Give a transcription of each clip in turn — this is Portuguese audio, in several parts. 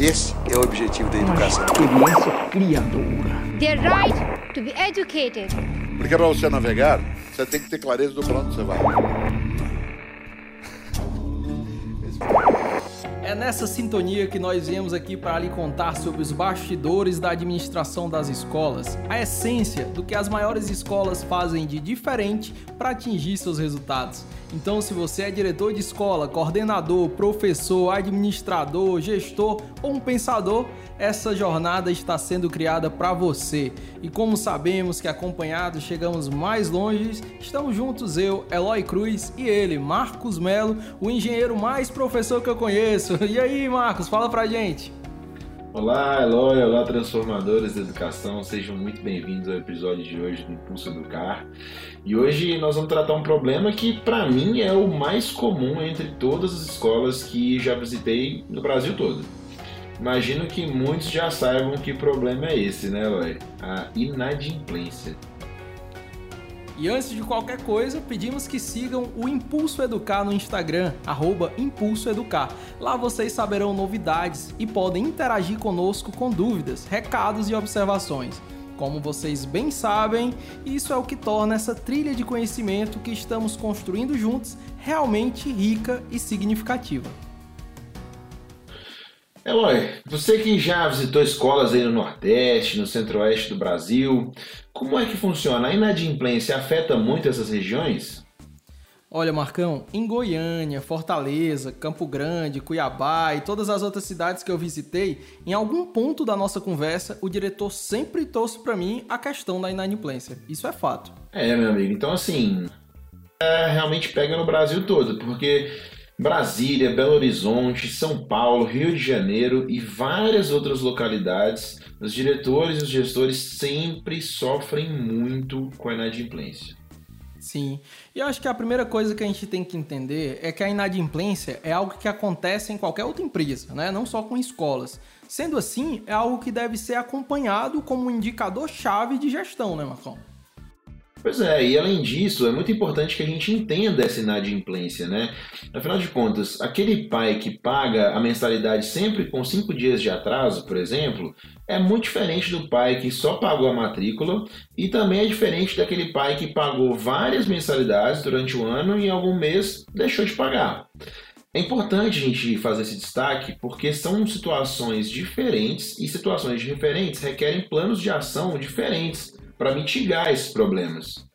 Esse é o objetivo da educação. Experiência criadora. Their right to be educated. Porque para você navegar, você tem que ter clareza do para onde você vai. É nessa sintonia que nós viemos aqui para lhe contar sobre os bastidores da administração das escolas, a essência do que as maiores escolas fazem de diferente para atingir seus resultados. Então, se você é diretor de escola, coordenador, professor, administrador, gestor ou um pensador, essa jornada está sendo criada para você. E como sabemos que acompanhados chegamos mais longe, estamos juntos eu, Eloy Cruz e ele, Marcos Melo, o engenheiro mais professor que eu conheço. E aí, Marcos, fala pra gente. Olá, Eloy, olá, transformadores da educação, sejam muito bem-vindos ao episódio de hoje do Impulso Educar. E hoje nós vamos tratar um problema que, para mim, é o mais comum entre todas as escolas que já visitei no Brasil todo. Imagino que muitos já saibam que problema é esse, né, Eloy? A inadimplência. E antes de qualquer coisa, pedimos que sigam o Impulso Educar no Instagram, arroba Impulso Educar. Lá vocês saberão novidades e podem interagir conosco com dúvidas, recados e observações. Como vocês bem sabem, isso é o que torna essa trilha de conhecimento que estamos construindo juntos realmente rica e significativa. Eloy, você que já visitou escolas aí no Nordeste, no Centro-Oeste do Brasil, como é que funciona? A inadimplência afeta muito essas regiões? Olha, Marcão, em Goiânia, Fortaleza, Campo Grande, Cuiabá e todas as outras cidades que eu visitei, em algum ponto da nossa conversa, o diretor sempre trouxe para mim a questão da inadimplência. Isso é fato. É, meu amigo. Então, assim, é, realmente pega no Brasil todo, porque Brasília, Belo Horizonte, São Paulo, Rio de Janeiro e várias outras localidades, os diretores e os gestores sempre sofrem muito com a inadimplência. Sim, e eu acho que a primeira coisa que a gente tem que entender é que a inadimplência é algo que acontece em qualquer outra empresa, né? não só com escolas. Sendo assim, é algo que deve ser acompanhado como um indicador-chave de gestão, né, Marcão? Pois é, e além disso, é muito importante que a gente entenda essa inadimplência, né? Afinal de contas, aquele pai que paga a mensalidade sempre com cinco dias de atraso, por exemplo, é muito diferente do pai que só pagou a matrícula e também é diferente daquele pai que pagou várias mensalidades durante o ano e em algum mês deixou de pagar. É importante a gente fazer esse destaque porque são situações diferentes e situações diferentes requerem planos de ação diferentes para mitigar esses problemas.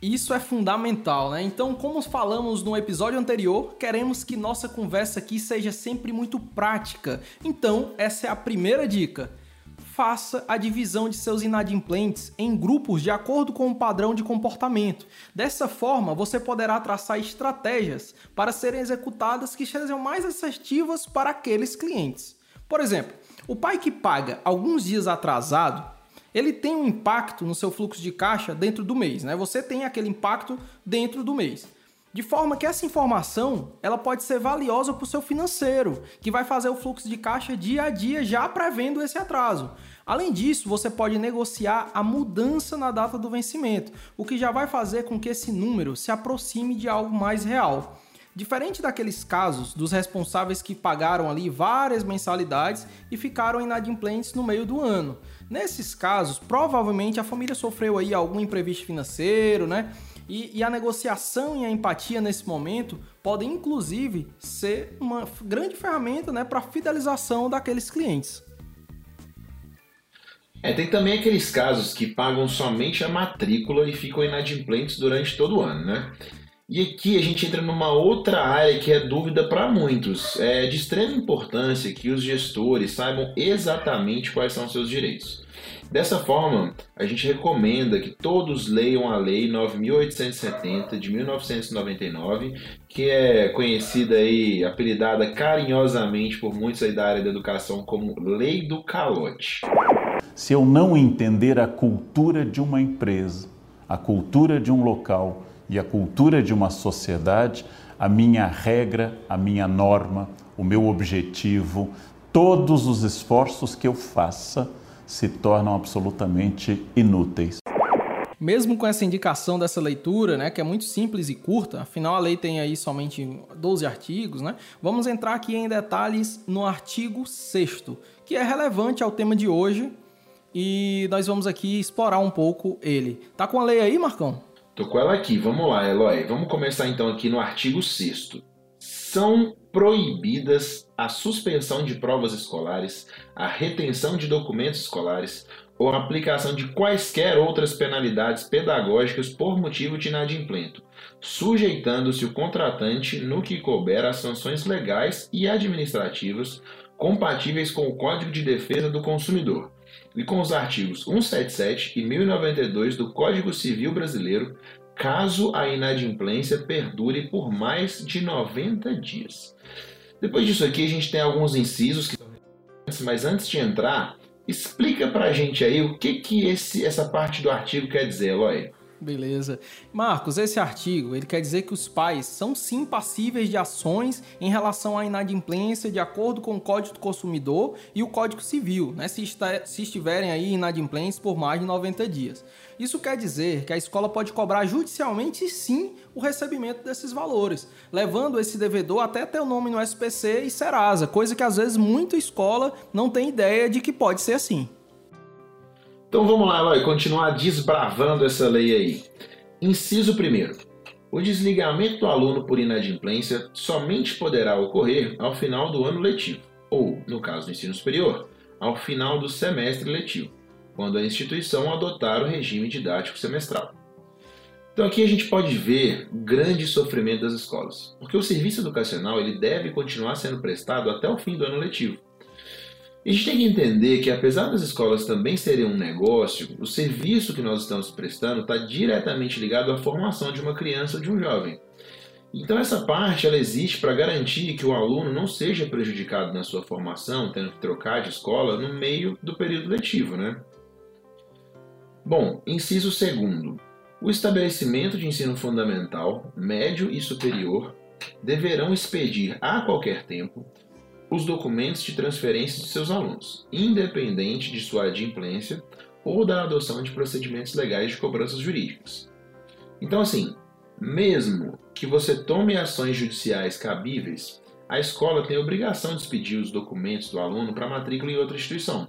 Isso é fundamental, né? Então, como falamos no episódio anterior, queremos que nossa conversa aqui seja sempre muito prática. Então, essa é a primeira dica. Faça a divisão de seus inadimplentes em grupos de acordo com o padrão de comportamento. Dessa forma, você poderá traçar estratégias para serem executadas que sejam mais assertivas para aqueles clientes. Por exemplo, o pai que paga alguns dias atrasado ele tem um impacto no seu fluxo de caixa dentro do mês, né? Você tem aquele impacto dentro do mês. De forma que essa informação ela pode ser valiosa para o seu financeiro, que vai fazer o fluxo de caixa dia a dia já prevendo esse atraso. Além disso, você pode negociar a mudança na data do vencimento, o que já vai fazer com que esse número se aproxime de algo mais real. Diferente daqueles casos dos responsáveis que pagaram ali várias mensalidades e ficaram inadimplentes no meio do ano. Nesses casos, provavelmente a família sofreu aí algum imprevisto financeiro, né? E, e, a negociação e a empatia nesse momento podem inclusive ser uma grande ferramenta né, para a fidelização daqueles clientes. É, tem também aqueles casos que pagam somente a matrícula e ficam inadimplentes durante todo o ano, né? E aqui a gente entra numa outra área que é dúvida para muitos. É de extrema importância que os gestores saibam exatamente quais são seus direitos. Dessa forma, a gente recomenda que todos leiam a Lei 9870 de 1999, que é conhecida e apelidada carinhosamente por muitos aí da área da educação como Lei do Calote. Se eu não entender a cultura de uma empresa, a cultura de um local, e a cultura de uma sociedade, a minha regra, a minha norma, o meu objetivo, todos os esforços que eu faça se tornam absolutamente inúteis. Mesmo com essa indicação dessa leitura, né, que é muito simples e curta, afinal a lei tem aí somente 12 artigos, né? Vamos entrar aqui em detalhes no artigo 6 que é relevante ao tema de hoje e nós vamos aqui explorar um pouco ele. Tá com a lei aí, Marcão? Tô com ela aqui. Vamos lá, Eloy. Vamos começar então aqui no artigo 6 São proibidas a suspensão de provas escolares, a retenção de documentos escolares ou a aplicação de quaisquer outras penalidades pedagógicas por motivo de inadimplento, sujeitando-se o contratante no que couber às sanções legais e administrativas compatíveis com o Código de Defesa do Consumidor e com os artigos 177 e 1092 do Código Civil Brasileiro, caso a inadimplência perdure por mais de 90 dias. Depois disso aqui, a gente tem alguns incisos que mas antes de entrar, explica pra gente aí o que que esse, essa parte do artigo quer dizer, Eloy. Beleza. Marcos, esse artigo, ele quer dizer que os pais são sim passíveis de ações em relação à inadimplência de acordo com o Código do Consumidor e o Código Civil, né, se, está, se estiverem aí inadimplentes por mais de 90 dias. Isso quer dizer que a escola pode cobrar judicialmente sim o recebimento desses valores, levando esse devedor até ter o nome no SPC e Serasa, coisa que às vezes muita escola não tem ideia de que pode ser assim. Então vamos lá, Eloy, continuar desbravando essa lei aí. Inciso 1. O desligamento do aluno por inadimplência somente poderá ocorrer ao final do ano letivo, ou, no caso do ensino superior, ao final do semestre letivo, quando a instituição adotar o regime didático semestral. Então aqui a gente pode ver o grande sofrimento das escolas, porque o serviço educacional ele deve continuar sendo prestado até o fim do ano letivo. A gente tem que entender que, apesar das escolas também serem um negócio, o serviço que nós estamos prestando está diretamente ligado à formação de uma criança ou de um jovem. Então, essa parte ela existe para garantir que o aluno não seja prejudicado na sua formação, tendo que trocar de escola no meio do período letivo. Né? Bom, inciso segundo. O estabelecimento de ensino fundamental, médio e superior deverão expedir a qualquer tempo os documentos de transferência de seus alunos, independente de sua adimplência ou da adoção de procedimentos legais de cobranças jurídicas. Então, assim, mesmo que você tome ações judiciais cabíveis, a escola tem a obrigação de expedir os documentos do aluno para matrícula em outra instituição.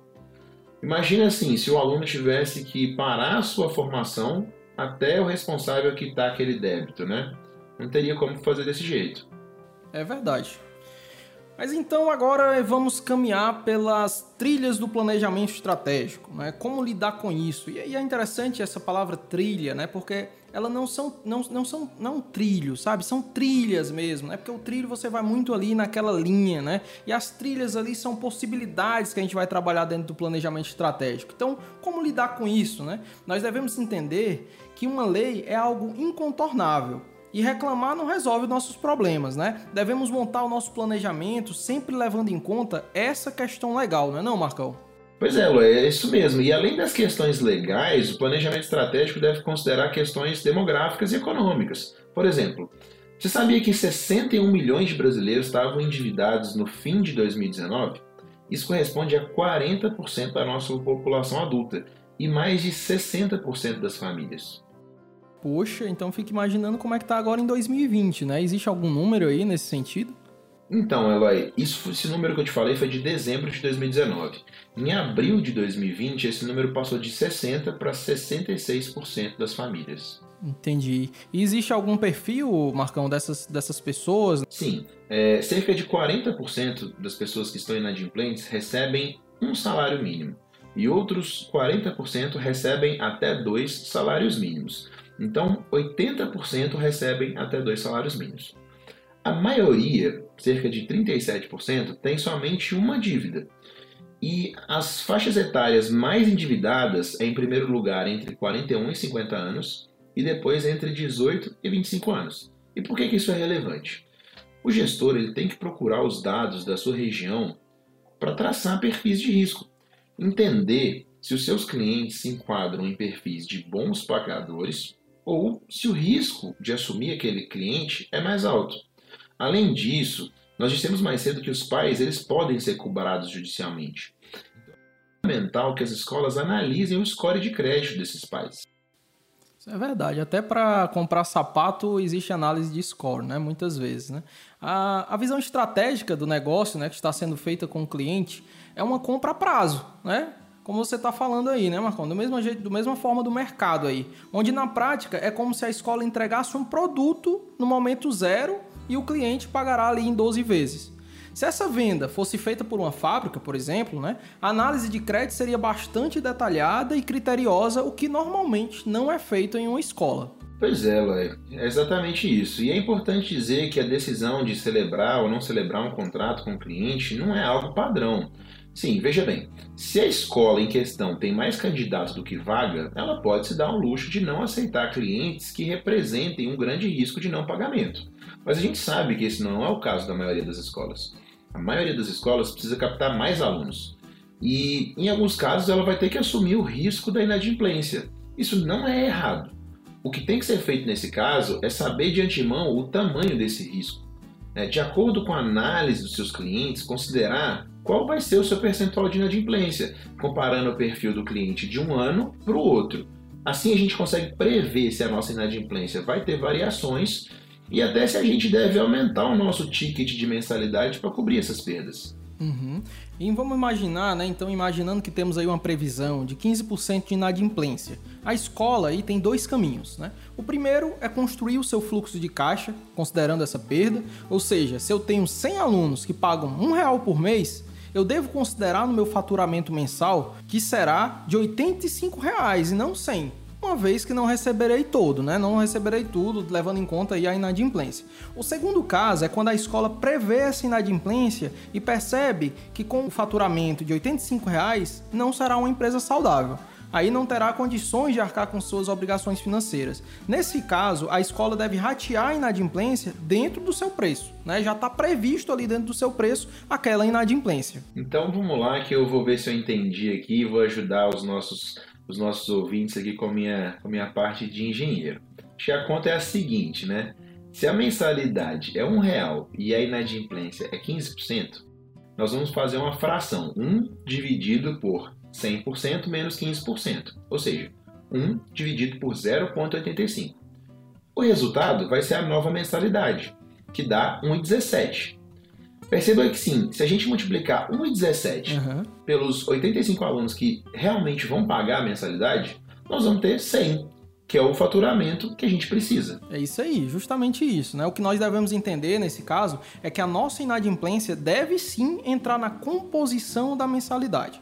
Imagina assim, se o aluno tivesse que parar a sua formação até o responsável quitar aquele débito, né? Não teria como fazer desse jeito. É verdade. Mas então agora vamos caminhar pelas trilhas do planejamento estratégico, né? Como lidar com isso? E é interessante essa palavra trilha, né? Porque elas não são não, não são não trilhos, sabe? São trilhas mesmo, né? Porque o trilho você vai muito ali naquela linha, né? E as trilhas ali são possibilidades que a gente vai trabalhar dentro do planejamento estratégico. Então, como lidar com isso, né? Nós devemos entender que uma lei é algo incontornável e reclamar não resolve nossos problemas, né? Devemos montar o nosso planejamento sempre levando em conta essa questão legal, não é não, Marcão? Pois é, Lu, é isso mesmo. E além das questões legais, o planejamento estratégico deve considerar questões demográficas e econômicas. Por exemplo, você sabia que 61 milhões de brasileiros estavam endividados no fim de 2019? Isso corresponde a 40% da nossa população adulta e mais de 60% das famílias. Poxa, então fica imaginando como é que tá agora em 2020, né? Existe algum número aí nesse sentido? Então, Eloy, isso, esse número que eu te falei foi de dezembro de 2019. Em abril de 2020, esse número passou de 60% para 66% das famílias. Entendi. E existe algum perfil, Marcão, dessas, dessas pessoas? Sim. É, cerca de 40% das pessoas que estão inadimplentes recebem um salário mínimo. E outros 40% recebem até dois salários mínimos. Então, 80% recebem até dois salários mínimos. A maioria, cerca de 37%, tem somente uma dívida. E as faixas etárias mais endividadas é, em primeiro lugar, entre 41 e 50 anos, e depois entre 18 e 25 anos. E por que, que isso é relevante? O gestor ele tem que procurar os dados da sua região para traçar perfis de risco, entender se os seus clientes se enquadram em perfis de bons pagadores ou se o risco de assumir aquele cliente é mais alto. Além disso, nós dissemos mais cedo que os pais eles podem ser cobrados judicialmente. Então, é fundamental que as escolas analisem o score de crédito desses pais. Isso é verdade. Até para comprar sapato existe análise de score, né? Muitas vezes, né? A, a visão estratégica do negócio, né, que está sendo feita com o cliente, é uma compra a prazo, né? Como você está falando aí, né, Marcão? Do mesmo jeito, do mesma forma do mercado aí, onde na prática é como se a escola entregasse um produto no momento zero e o cliente pagará ali em 12 vezes. Se essa venda fosse feita por uma fábrica, por exemplo, né, a análise de crédito seria bastante detalhada e criteriosa, o que normalmente não é feito em uma escola. Pois é, Lai, é exatamente isso. E é importante dizer que a decisão de celebrar ou não celebrar um contrato com o cliente não é algo padrão. Sim, veja bem, se a escola em questão tem mais candidatos do que vaga, ela pode se dar o luxo de não aceitar clientes que representem um grande risco de não pagamento. Mas a gente sabe que esse não é o caso da maioria das escolas. A maioria das escolas precisa captar mais alunos. E, em alguns casos, ela vai ter que assumir o risco da inadimplência. Isso não é errado. O que tem que ser feito nesse caso é saber de antemão o tamanho desse risco. Né? De acordo com a análise dos seus clientes, considerar qual vai ser o seu percentual de inadimplência, comparando o perfil do cliente de um ano para o outro. Assim a gente consegue prever se a nossa inadimplência vai ter variações e até se a gente deve aumentar o nosso ticket de mensalidade para cobrir essas perdas. Uhum. E vamos imaginar, né? Então, imaginando que temos aí uma previsão de 15% de inadimplência. A escola aí tem dois caminhos, né? O primeiro é construir o seu fluxo de caixa, considerando essa perda. Ou seja, se eu tenho 100 alunos que pagam um real por mês, eu devo considerar no meu faturamento mensal que será de 85 reais e não 100 uma vez que não receberei todo, né? Não receberei tudo, levando em conta aí a inadimplência. O segundo caso é quando a escola prevê essa inadimplência e percebe que com o faturamento de 85 reais não será uma empresa saudável aí não terá condições de arcar com suas obrigações financeiras. Nesse caso, a escola deve ratear a inadimplência dentro do seu preço, né? Já está previsto ali dentro do seu preço aquela inadimplência. Então vamos lá que eu vou ver se eu entendi aqui e vou ajudar os nossos, os nossos ouvintes aqui com a minha, com a minha parte de engenheiro. Acho que a conta é a seguinte, né? Se a mensalidade é um real e a inadimplência é 15%, nós vamos fazer uma fração, 1 dividido por 100% menos 15%, ou seja, 1 dividido por 0,85. O resultado vai ser a nova mensalidade, que dá 1,17. Perceba que sim, se a gente multiplicar 1,17 uhum. pelos 85 alunos que realmente vão pagar a mensalidade, nós vamos ter 100, que é o faturamento que a gente precisa. É isso aí, justamente isso. Né? O que nós devemos entender nesse caso é que a nossa inadimplência deve sim entrar na composição da mensalidade.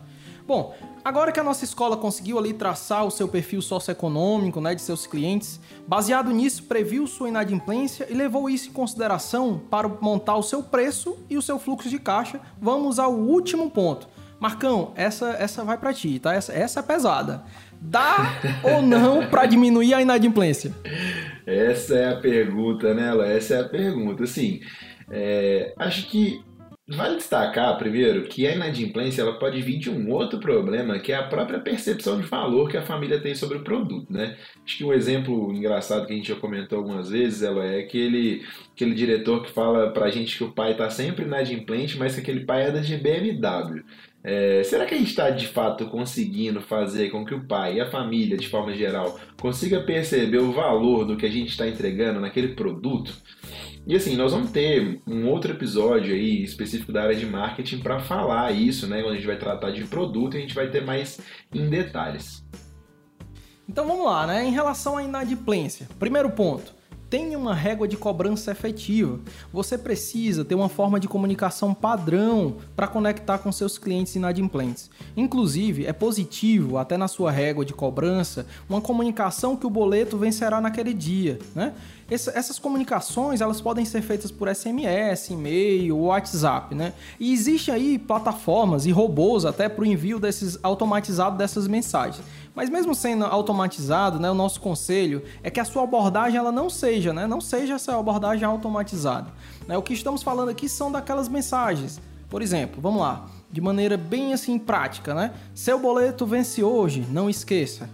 Bom, agora que a nossa escola conseguiu ali traçar o seu perfil socioeconômico, né, de seus clientes, baseado nisso, previu sua inadimplência e levou isso em consideração para montar o seu preço e o seu fluxo de caixa, vamos ao último ponto. Marcão, essa, essa vai para ti, tá? Essa, essa é pesada. Dá ou não para diminuir a inadimplência? Essa é a pergunta, né, Ela? Essa é a pergunta. Assim, é, acho que Vale destacar, primeiro, que a inadimplência ela pode vir de um outro problema, que é a própria percepção de valor que a família tem sobre o produto, né? Acho que um exemplo engraçado que a gente já comentou algumas vezes, ela é aquele, aquele diretor que fala pra gente que o pai tá sempre inadimplente, mas que aquele pai é de BMW. É, será que a gente está de fato conseguindo fazer com que o pai e a família, de forma geral, consiga perceber o valor do que a gente está entregando naquele produto? E assim, nós vamos ter um outro episódio aí específico da área de marketing para falar isso, né? Onde a gente vai tratar de produto a gente vai ter mais em detalhes. Então vamos lá, né? Em relação à inadimplência, primeiro ponto tenha uma régua de cobrança efetiva. Você precisa ter uma forma de comunicação padrão para conectar com seus clientes inadimplentes. Inclusive, é positivo, até na sua régua de cobrança, uma comunicação que o boleto vencerá naquele dia. Né? Essas comunicações elas podem ser feitas por SMS, e-mail, WhatsApp, né? E existem aí plataformas e robôs até para o envio desses automatizado dessas mensagens. Mas mesmo sendo automatizado, né, o nosso conselho é que a sua abordagem ela não seja, né, não seja essa abordagem automatizada. Né? O que estamos falando aqui são daquelas mensagens. Por exemplo, vamos lá, de maneira bem assim prática, né? Seu boleto vence hoje, não esqueça.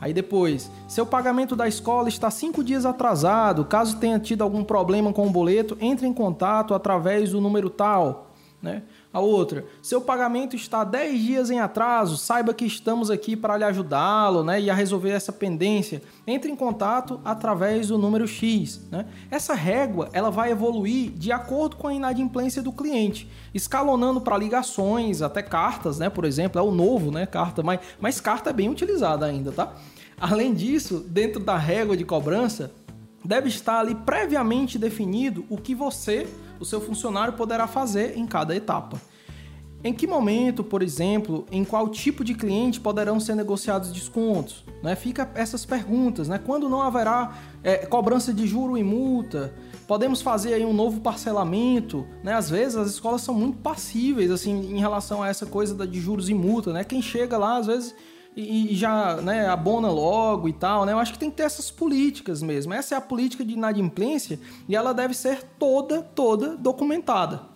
Aí depois, seu pagamento da escola está cinco dias atrasado. Caso tenha tido algum problema com o boleto, entre em contato através do número tal. Né? A outra, seu pagamento está 10 dias em atraso, saiba que estamos aqui para lhe ajudá-lo né, e a resolver essa pendência. Entre em contato através do número X. Né? Essa régua ela vai evoluir de acordo com a inadimplência do cliente, escalonando para ligações, até cartas, né, por exemplo, é o novo, né, carta, mas, mas carta é bem utilizada ainda, tá? Além disso, dentro da régua de cobrança, deve estar ali previamente definido o que você o seu funcionário poderá fazer em cada etapa. Em que momento, por exemplo, em qual tipo de cliente poderão ser negociados descontos? Né? Fica essas perguntas, né? Quando não haverá é, cobrança de juro e multa? Podemos fazer aí um novo parcelamento, né? Às vezes as escolas são muito passíveis assim em relação a essa coisa de juros e multa, né? Quem chega lá às vezes e, já né, abona logo e tal, né? Eu acho que tem que ter essas políticas mesmo. Essa é a política de inadimplência e ela deve ser toda, toda documentada.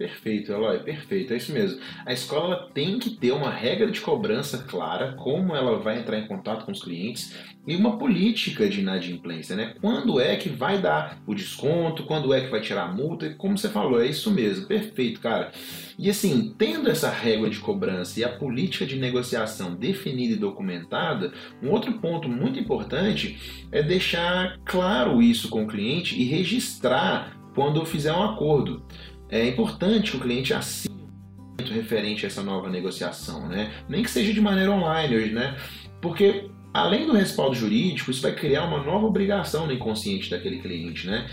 Perfeito, Eloy, perfeito, é isso mesmo. A escola tem que ter uma regra de cobrança clara, como ela vai entrar em contato com os clientes e uma política de inadimplência, né? Quando é que vai dar o desconto, quando é que vai tirar a multa, e como você falou, é isso mesmo, perfeito, cara. E assim, tendo essa regra de cobrança e a política de negociação definida e documentada, um outro ponto muito importante é deixar claro isso com o cliente e registrar quando fizer um acordo. É importante que o cliente assine referente a essa nova negociação, né? Nem que seja de maneira online, né? Porque além do respaldo jurídico, isso vai criar uma nova obrigação no inconsciente daquele cliente, né?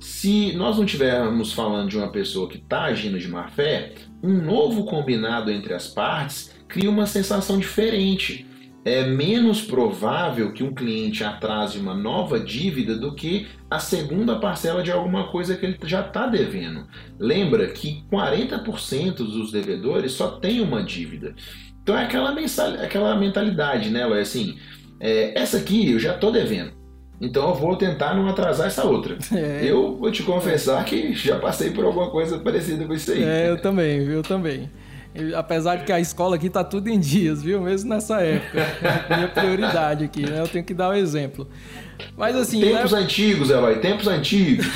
Se nós não estivermos falando de uma pessoa que está agindo de má fé, um novo combinado entre as partes cria uma sensação diferente é menos provável que um cliente atrase uma nova dívida do que a segunda parcela de alguma coisa que ele já está devendo. Lembra que 40% dos devedores só tem uma dívida. Então é aquela, mensal, aquela mentalidade, né, Eloy? Assim, é, essa aqui eu já estou devendo. Então eu vou tentar não atrasar essa outra. É. Eu vou te confessar que já passei por alguma coisa parecida com isso aí. É, eu também, eu também. Apesar de que a escola aqui tá tudo em dias, viu? Mesmo nessa época. Minha prioridade aqui, né? Eu tenho que dar o um exemplo. Mas assim. Tempos né? antigos, Eloy, tempos antigos.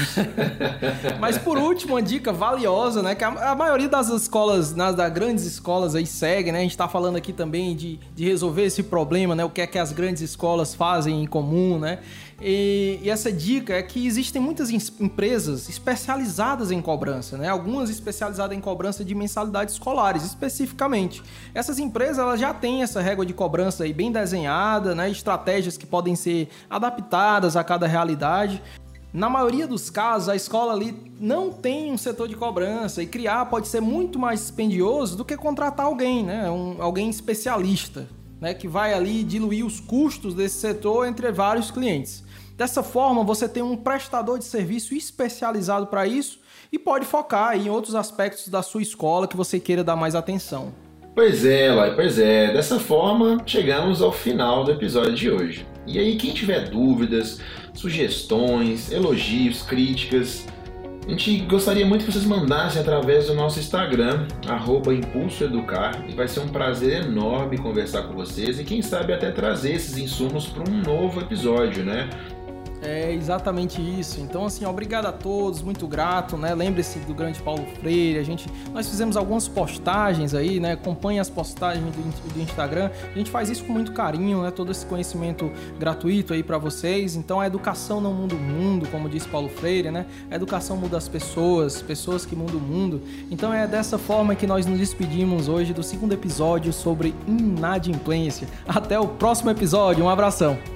Mas por último, uma dica valiosa, né? Que a, a maioria das escolas, nas das grandes escolas aí segue, né? A gente tá falando aqui também de, de resolver esse problema, né? O que é que as grandes escolas fazem em comum, né? E, e, essa dica é que existem muitas empresas especializadas em cobrança, né? Algumas especializadas em cobrança de mensalidades escolares, especificamente. Essas empresas elas já têm essa régua de cobrança aí bem desenhada, né? Estratégias que podem ser adaptadas a cada realidade. Na maioria dos casos, a escola ali não tem um setor de cobrança e criar pode ser muito mais dispendioso do que contratar alguém, né? Um, alguém especialista, né? Que vai ali diluir os custos desse setor entre vários clientes. Dessa forma, você tem um prestador de serviço especializado para isso e pode focar em outros aspectos da sua escola que você queira dar mais atenção. Pois é, Lai, pois é. Dessa forma, chegamos ao final do episódio de hoje. E aí, quem tiver dúvidas, sugestões, elogios, críticas, a gente gostaria muito que vocês mandassem através do nosso Instagram, @impulsoeducar, e vai ser um prazer enorme conversar com vocês e quem sabe até trazer esses insumos para um novo episódio, né? É exatamente isso. Então, assim, obrigado a todos, muito grato, né? Lembre-se do grande Paulo Freire. A gente, nós fizemos algumas postagens aí, né? Acompanhe as postagens do, do Instagram. A gente faz isso com muito carinho, né? Todo esse conhecimento gratuito aí para vocês. Então, a educação não muda o mundo, como disse Paulo Freire, né? A educação muda as pessoas, pessoas que mudam o mundo. Então, é dessa forma que nós nos despedimos hoje do segundo episódio sobre inadimplência. Até o próximo episódio. Um abração.